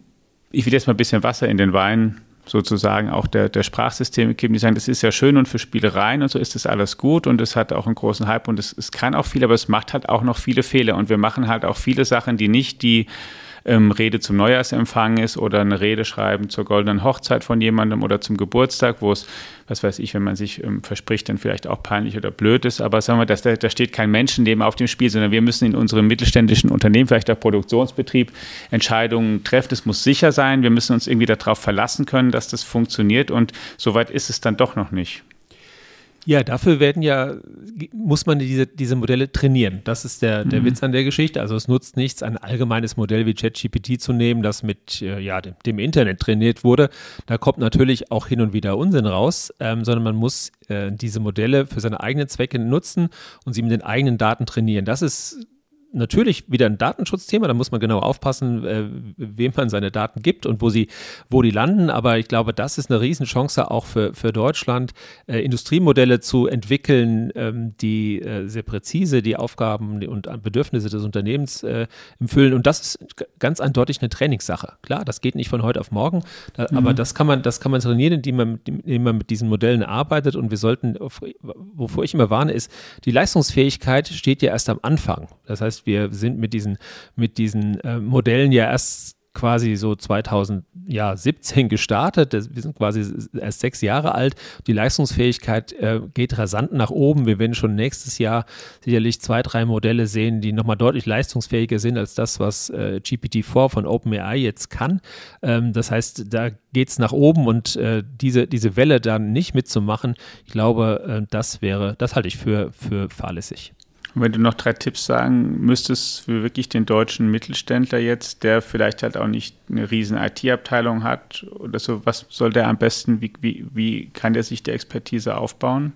S4: ich will jetzt mal ein bisschen Wasser in den Wein sozusagen auch der, der Sprachsysteme geben, die sagen, das ist ja schön und für Spielereien und so ist das alles gut und es hat auch einen großen Hype und es, es kann auch viel, aber es macht halt auch noch viele Fehler und wir machen halt auch viele Sachen, die nicht die ähm, Rede zum Neujahrsempfang ist oder eine Rede schreiben zur goldenen Hochzeit von jemandem oder zum Geburtstag, wo es, was weiß ich, wenn man sich ähm, verspricht, dann vielleicht auch peinlich oder blöd ist. Aber sagen wir, dass da, steht kein Menschenleben auf dem Spiel, sondern wir müssen in unserem mittelständischen Unternehmen, vielleicht der Produktionsbetrieb, Entscheidungen treffen. Es muss sicher sein. Wir müssen uns irgendwie darauf verlassen können, dass das funktioniert. Und soweit ist es dann doch noch nicht.
S2: Ja, dafür werden ja, muss man diese, diese Modelle trainieren. Das ist der, der mhm. Witz an der Geschichte. Also es nutzt nichts, ein allgemeines Modell wie ChatGPT zu nehmen, das mit äh, ja, dem, dem, Internet trainiert wurde. Da kommt natürlich auch hin und wieder Unsinn raus, ähm, sondern man muss äh, diese Modelle für seine eigenen Zwecke nutzen und sie mit den eigenen Daten trainieren. Das ist natürlich wieder ein Datenschutzthema, da muss man genau aufpassen, äh, wem man seine Daten gibt und wo sie, wo die landen. Aber ich glaube, das ist eine Riesenchance auch für, für Deutschland, äh, Industriemodelle zu entwickeln, ähm, die äh, sehr präzise die Aufgaben und Bedürfnisse des Unternehmens äh, erfüllen. Und das ist ganz eindeutig eine Trainingssache. Klar, das geht nicht von heute auf morgen, da, mhm. aber das kann man, das kann man trainieren, indem man, indem man mit diesen Modellen arbeitet. Und wir sollten, wovor ich immer warne, ist, die Leistungsfähigkeit steht ja erst am Anfang. Das heißt, wir sind mit diesen, mit diesen äh, Modellen ja erst quasi so 2017 gestartet. Wir sind quasi erst sechs Jahre alt. Die Leistungsfähigkeit äh, geht rasant nach oben. Wir werden schon nächstes Jahr sicherlich zwei, drei Modelle sehen, die nochmal deutlich leistungsfähiger sind als das, was äh, GPT-4 von OpenAI jetzt kann. Ähm, das heißt, da geht es nach oben und äh, diese, diese Welle dann nicht mitzumachen, ich glaube, äh, das wäre, das halte ich für, für fahrlässig.
S4: Und wenn du noch drei Tipps sagen müsstest für wirklich den deutschen Mittelständler jetzt, der vielleicht halt auch nicht eine riesen IT-Abteilung hat oder so, was soll der am besten, wie, wie, wie kann der sich die Expertise aufbauen?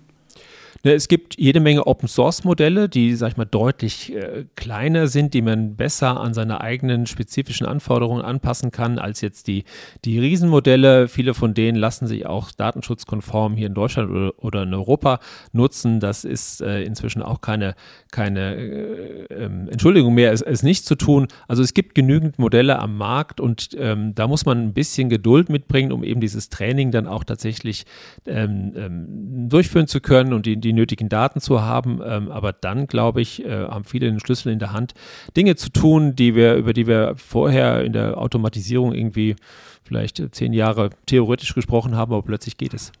S2: Ne, es gibt jede Menge Open-Source-Modelle, die, sag ich mal, deutlich äh, kleiner sind, die man besser an seine eigenen spezifischen Anforderungen anpassen kann als jetzt die, die Riesenmodelle. Viele von denen lassen sich auch datenschutzkonform hier in Deutschland oder, oder in Europa nutzen. Das ist äh, inzwischen auch keine, keine äh, ähm, Entschuldigung mehr, es, es nicht zu tun. Also es gibt genügend Modelle am Markt und ähm, da muss man ein bisschen Geduld mitbringen, um eben dieses Training dann auch tatsächlich ähm, ähm durchführen zu können und die, die nötigen Daten zu haben. Ähm, aber dann, glaube ich, äh, haben viele den Schlüssel in der Hand, Dinge zu tun, die wir, über die wir vorher in der Automatisierung irgendwie vielleicht zehn Jahre theoretisch gesprochen haben, aber plötzlich geht es.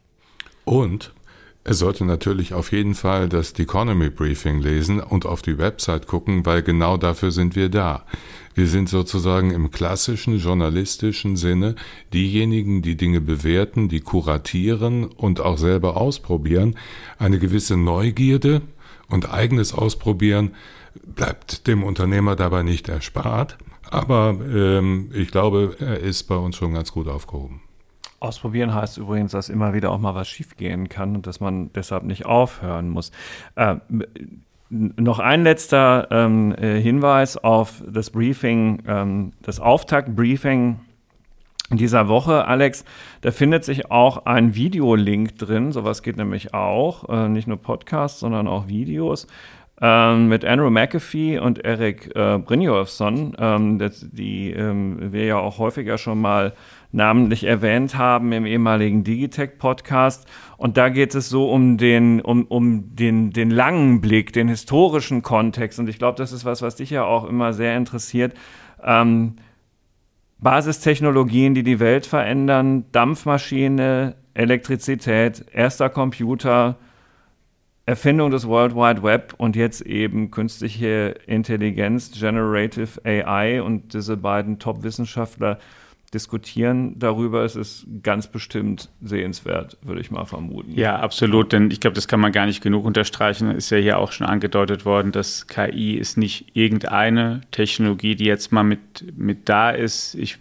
S3: Und er sollte natürlich auf jeden Fall das Economy Briefing lesen und auf die Website gucken, weil genau dafür sind wir da. Wir sind sozusagen im klassischen journalistischen Sinne diejenigen, die Dinge bewerten, die kuratieren und auch selber ausprobieren. Eine gewisse Neugierde und eigenes Ausprobieren bleibt dem Unternehmer dabei nicht erspart. Aber ähm, ich glaube, er ist bei uns schon ganz gut aufgehoben.
S1: Ausprobieren heißt übrigens, dass immer wieder auch mal was schiefgehen kann und dass man deshalb nicht aufhören muss. Äh, noch ein letzter ähm, äh, Hinweis auf das Briefing, ähm, das Auftaktbriefing dieser Woche, Alex. Da findet sich auch ein Videolink drin. Sowas geht nämlich auch. Äh, nicht nur Podcasts, sondern auch Videos. Ähm, mit Andrew McAfee und Eric äh, Brynjolfsson, ähm, die ähm, wir ja auch häufiger schon mal namentlich erwähnt haben im ehemaligen Digitech-Podcast. Und da geht es so um den, um, um den, den langen Blick, den historischen Kontext. Und ich glaube, das ist was, was dich ja auch immer sehr interessiert. Ähm, Basistechnologien, die die Welt verändern, Dampfmaschine, Elektrizität, erster Computer, Erfindung des World Wide Web und jetzt eben künstliche Intelligenz, Generative AI und diese beiden Top-Wissenschaftler diskutieren darüber. Es ist ganz bestimmt sehenswert, würde ich mal vermuten.
S4: Ja, absolut, denn ich glaube, das kann man gar nicht genug unterstreichen. Ist ja hier auch schon angedeutet worden, dass KI ist nicht irgendeine Technologie, die jetzt mal mit, mit da ist. Ich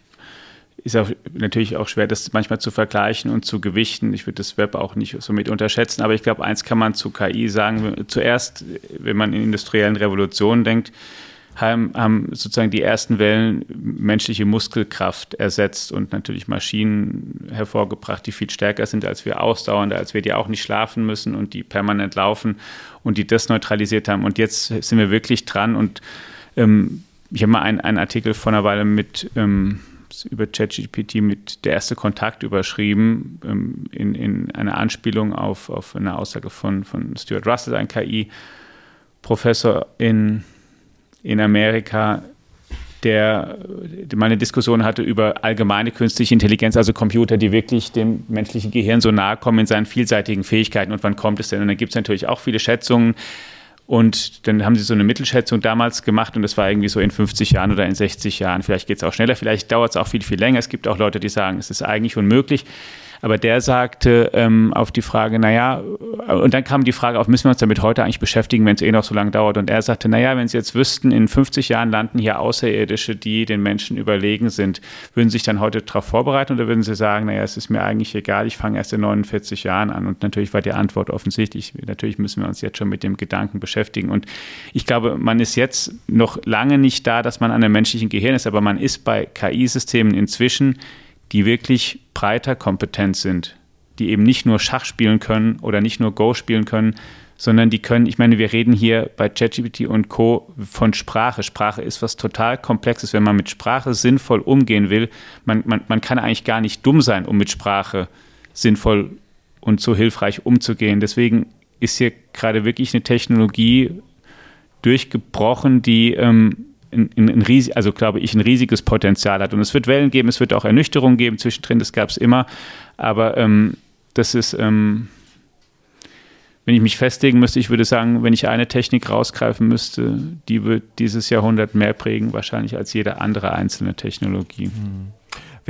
S4: ist auch natürlich auch schwer, das manchmal zu vergleichen und zu gewichten. Ich würde das Web auch nicht so mit unterschätzen, aber ich glaube, eins kann man zu KI sagen. Zuerst, wenn man in industriellen Revolutionen denkt, haben, haben sozusagen die ersten Wellen menschliche Muskelkraft ersetzt und natürlich Maschinen hervorgebracht, die viel stärker sind als wir, ausdauernder, als wir, die auch nicht schlafen müssen und die permanent laufen und die das neutralisiert haben. Und jetzt sind wir wirklich dran und ähm, ich habe mal einen, einen Artikel vor einer Weile mit ähm, über ChatGPT mit der erste Kontakt überschrieben, ähm, in, in einer Anspielung auf, auf eine Aussage von, von Stuart Russell, ein KI-Professor in in Amerika, der, mal eine Diskussion hatte über allgemeine künstliche Intelligenz, also Computer, die wirklich dem menschlichen Gehirn so nahe kommen in seinen vielseitigen Fähigkeiten und wann kommt es denn? Und da gibt es natürlich auch viele Schätzungen. Und dann haben sie so eine Mittelschätzung damals gemacht und das war irgendwie so in 50 Jahren oder in 60 Jahren. Vielleicht geht es auch schneller, vielleicht dauert es auch viel, viel länger. Es gibt auch Leute, die sagen, es ist eigentlich unmöglich. Aber der sagte ähm, auf die Frage, naja, und dann kam die Frage auf, müssen wir uns damit heute eigentlich beschäftigen, wenn es eh noch so lange dauert? Und er sagte, naja, wenn Sie jetzt wüssten, in 50 Jahren landen hier Außerirdische, die den Menschen überlegen sind, würden Sie sich dann heute darauf vorbereiten oder würden Sie sagen, naja, es ist mir eigentlich egal, ich fange erst in 49 Jahren an? Und natürlich war die Antwort offensichtlich, natürlich müssen wir uns jetzt schon mit dem Gedanken beschäftigen. Und ich glaube, man ist jetzt noch lange nicht da, dass man an einem menschlichen Gehirn ist, aber man ist bei KI-Systemen inzwischen die wirklich breiter kompetent sind, die eben nicht nur Schach spielen können oder nicht nur Go spielen können, sondern die können, ich meine, wir reden hier bei ChatGPT und Co. von Sprache. Sprache ist was total Komplexes. Wenn man mit Sprache sinnvoll umgehen will, man, man, man kann eigentlich gar nicht dumm sein, um mit Sprache sinnvoll und so hilfreich umzugehen. Deswegen ist hier gerade wirklich eine Technologie durchgebrochen, die ähm, ein, ein, riesig, also glaube ich, ein riesiges Potenzial hat. Und es wird Wellen geben, es wird auch Ernüchterung geben zwischendrin, das gab es immer. Aber ähm, das ist, ähm, wenn ich mich festlegen müsste, ich würde sagen, wenn ich eine Technik rausgreifen müsste, die wird dieses Jahrhundert mehr prägen, wahrscheinlich als jede andere einzelne Technologie. Mhm.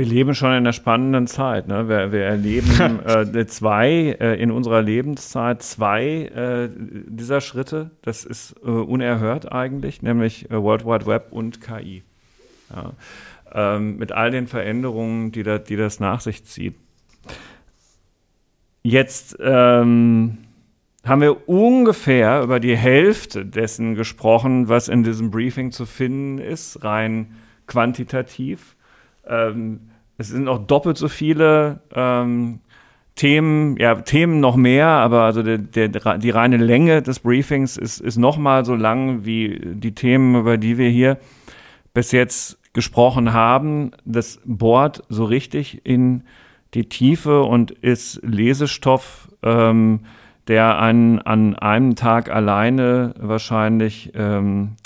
S1: Wir leben schon in einer spannenden Zeit. Ne? Wir, wir erleben äh, zwei äh, in unserer Lebenszeit zwei äh, dieser Schritte. Das ist äh, unerhört eigentlich, nämlich äh, World Wide Web und KI. Ja. Ähm, mit all den Veränderungen, die, da, die das nach sich zieht. Jetzt ähm, haben wir ungefähr über die Hälfte dessen gesprochen, was in diesem Briefing zu finden ist, rein quantitativ. Ähm, es sind auch doppelt so viele ähm, Themen, ja, Themen noch mehr, aber also der, der, die reine Länge des Briefings ist, ist noch mal so lang wie die Themen, über die wir hier bis jetzt gesprochen haben. Das bohrt so richtig in die Tiefe und ist Lesestoff, ähm, der einen an einem Tag alleine wahrscheinlich, ähm,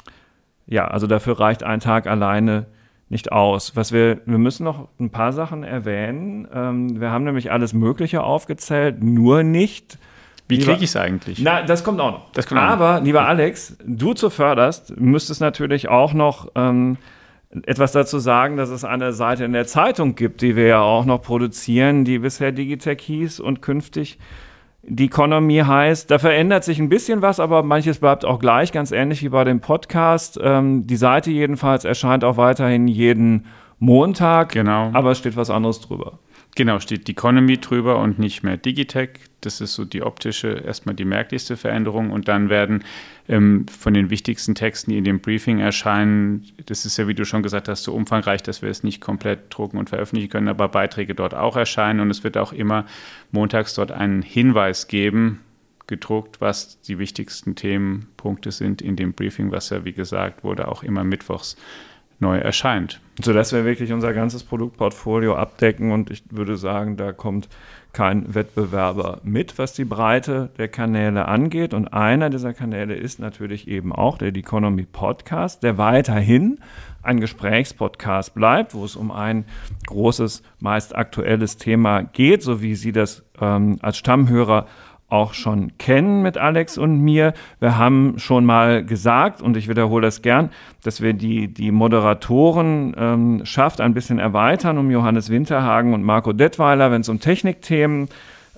S1: ja, also dafür reicht ein Tag alleine nicht aus. Was wir, wir müssen noch ein paar Sachen erwähnen. Ähm, wir haben nämlich alles Mögliche aufgezählt, nur nicht.
S4: Wie kriege ich es eigentlich?
S1: Na, das kommt auch noch. Das kommt Aber, noch. lieber Alex, du zu förderst, müsstest natürlich auch noch ähm, etwas dazu sagen, dass es eine Seite in der Zeitung gibt, die wir ja auch noch produzieren, die bisher Digitech hieß und künftig die Economy heißt. Da verändert sich ein bisschen was, aber manches bleibt auch gleich, ganz ähnlich wie bei dem Podcast. Ähm, die Seite jedenfalls erscheint auch weiterhin jeden Montag,
S4: genau.
S1: aber es steht was anderes drüber.
S4: Genau, steht Economy drüber und nicht mehr Digitech. Das ist so die optische, erstmal die merklichste Veränderung. Und dann werden ähm, von den wichtigsten Texten, die in dem Briefing erscheinen, das ist ja, wie du schon gesagt hast, so umfangreich, dass wir es nicht komplett drucken und veröffentlichen können, aber Beiträge dort auch erscheinen. Und es wird auch immer montags dort einen Hinweis geben, gedruckt, was die wichtigsten Themenpunkte sind in dem Briefing, was ja, wie gesagt, wurde auch immer mittwochs neu erscheint.
S1: Sodass wir wirklich unser ganzes Produktportfolio abdecken und ich würde sagen, da kommt kein Wettbewerber mit, was die Breite der Kanäle angeht. Und einer dieser Kanäle ist natürlich eben auch der Economy Podcast, der weiterhin ein Gesprächspodcast bleibt, wo es um ein großes, meist aktuelles Thema geht, so wie Sie das ähm, als Stammhörer auch schon kennen mit Alex und mir. Wir haben schon mal gesagt, und ich wiederhole das gern, dass wir die, die Moderatoren ähm, schafft ein bisschen erweitern um Johannes Winterhagen und Marco Detweiler, wenn es um Technikthemen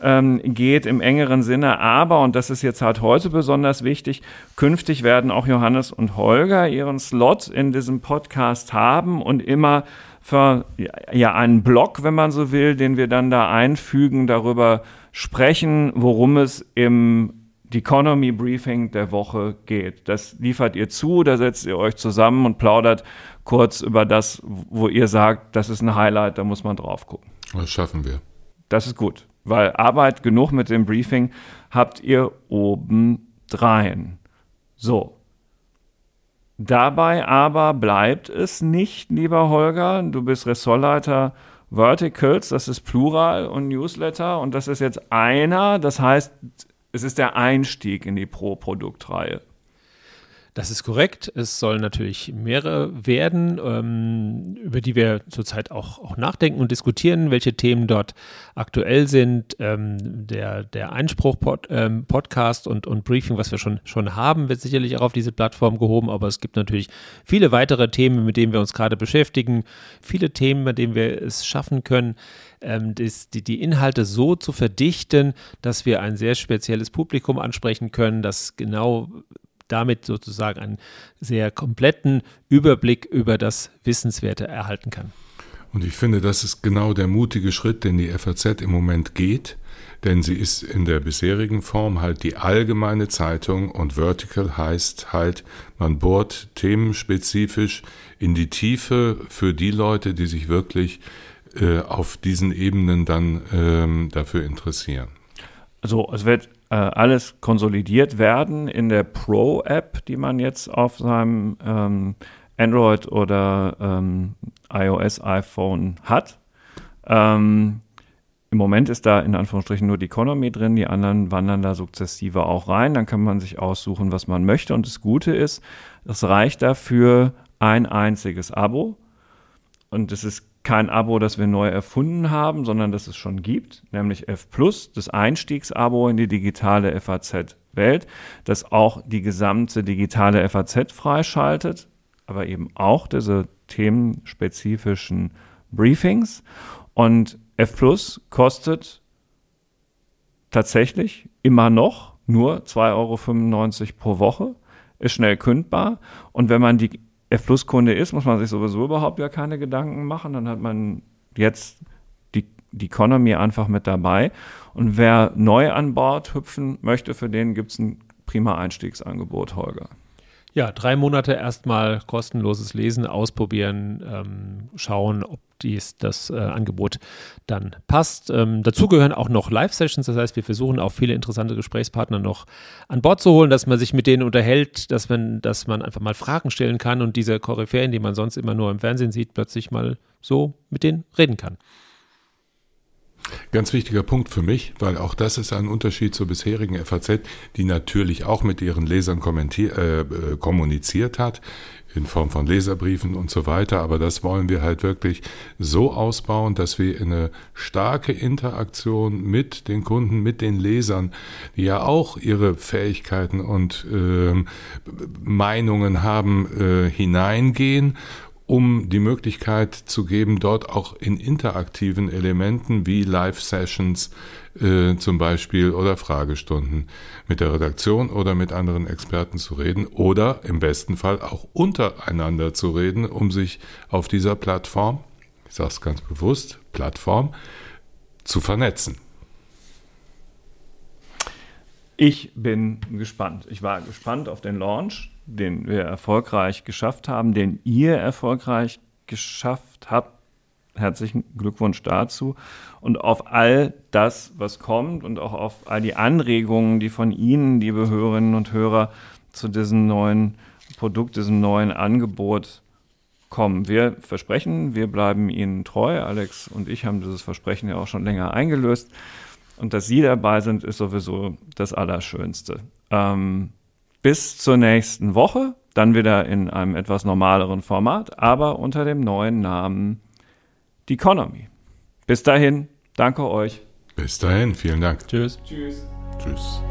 S1: ähm, geht im engeren Sinne. Aber, und das ist jetzt halt heute besonders wichtig, künftig werden auch Johannes und Holger ihren Slot in diesem Podcast haben und immer für ja, einen Blog, wenn man so will, den wir dann da einfügen, darüber sprechen, worum es im Economy Briefing der Woche geht. Das liefert ihr zu, da setzt ihr euch zusammen und plaudert kurz über das, wo ihr sagt, das ist ein Highlight, da muss man drauf gucken.
S3: Das schaffen wir.
S1: Das ist gut, weil Arbeit genug mit dem Briefing habt ihr obendrein. So. Dabei aber bleibt es nicht, lieber Holger, du bist Ressortleiter Verticals, das ist Plural und Newsletter und das ist jetzt einer, das heißt, es ist der Einstieg in die Pro-Produktreihe.
S2: Das ist korrekt. Es sollen natürlich mehrere werden, ähm, über die wir zurzeit auch, auch nachdenken und diskutieren, welche Themen dort aktuell sind. Ähm, der der Einspruch-Podcast ähm, und, und Briefing, was wir schon, schon haben, wird sicherlich auch auf diese Plattform gehoben, aber es gibt natürlich viele weitere Themen, mit denen wir uns gerade beschäftigen, viele Themen, bei denen wir es schaffen können, ähm, die, die Inhalte so zu verdichten, dass wir ein sehr spezielles Publikum ansprechen können, das genau damit sozusagen einen sehr kompletten Überblick über das Wissenswerte erhalten kann.
S3: Und ich finde, das ist genau der mutige Schritt, den die FAZ im Moment geht, denn sie ist in der bisherigen Form halt die allgemeine Zeitung und Vertical heißt halt, man bohrt themenspezifisch in die Tiefe für die Leute, die sich wirklich äh, auf diesen Ebenen dann ähm, dafür interessieren.
S1: Also es wird äh, alles konsolidiert werden in der Pro-App, die man jetzt auf seinem ähm, Android oder ähm, iOS-iPhone hat. Ähm, Im Moment ist da in Anführungsstrichen nur die Economy drin, die anderen wandern da sukzessive auch rein. Dann kann man sich aussuchen, was man möchte. Und das Gute ist, es reicht dafür ein einziges Abo. Und es ist kein Abo, das wir neu erfunden haben, sondern das es schon gibt, nämlich F Plus, das Einstiegsabo in die digitale FAZ-Welt, das auch die gesamte digitale FAZ freischaltet, aber eben auch diese themenspezifischen Briefings. Und F Plus kostet tatsächlich immer noch nur 2,95 Euro pro Woche, ist schnell kündbar. Und wenn man die F Plus Kunde ist, muss man sich sowieso überhaupt ja keine Gedanken machen. Dann hat man jetzt die, die Economy einfach mit dabei. Und wer neu an Bord hüpfen möchte, für den gibt es ein prima Einstiegsangebot, Holger.
S2: Ja, drei Monate erstmal kostenloses Lesen, ausprobieren, ähm, schauen, ob dies, das äh, Angebot dann passt. Ähm, dazu gehören auch noch Live-Sessions, das heißt, wir versuchen auch viele interessante Gesprächspartner noch an Bord zu holen, dass man sich mit denen unterhält, dass man, dass man einfach mal Fragen stellen kann und diese Koryphäen, die man sonst immer nur im Fernsehen sieht, plötzlich mal so mit denen reden kann.
S3: Ganz wichtiger Punkt für mich, weil auch das ist ein Unterschied zur bisherigen FAZ, die natürlich auch mit ihren Lesern äh, äh, kommuniziert hat, in Form von Leserbriefen und so weiter. Aber das wollen wir halt wirklich so ausbauen, dass wir eine starke Interaktion mit den Kunden, mit den Lesern, die ja auch ihre Fähigkeiten und äh, Meinungen haben, äh, hineingehen um die Möglichkeit zu geben, dort auch in interaktiven Elementen wie Live-Sessions äh, zum Beispiel oder Fragestunden mit der Redaktion oder mit anderen Experten zu reden oder im besten Fall auch untereinander zu reden, um sich auf dieser Plattform, ich sage es ganz bewusst, Plattform, zu vernetzen.
S1: Ich bin gespannt. Ich war gespannt auf den Launch den wir erfolgreich geschafft haben, den ihr erfolgreich geschafft habt. Herzlichen Glückwunsch dazu und auf all das, was kommt und auch auf all die Anregungen, die von Ihnen, liebe Hörerinnen und Hörer, zu diesem neuen Produkt, diesem neuen Angebot kommen. Wir versprechen, wir bleiben Ihnen treu. Alex und ich haben dieses Versprechen ja auch schon länger eingelöst. Und dass Sie dabei sind, ist sowieso das Allerschönste. Ähm, bis zur nächsten Woche, dann wieder in einem etwas normaleren Format, aber unter dem neuen Namen The Economy. Bis dahin, danke euch.
S3: Bis dahin, vielen Dank.
S2: Tschüss.
S1: Tschüss.
S3: Tschüss.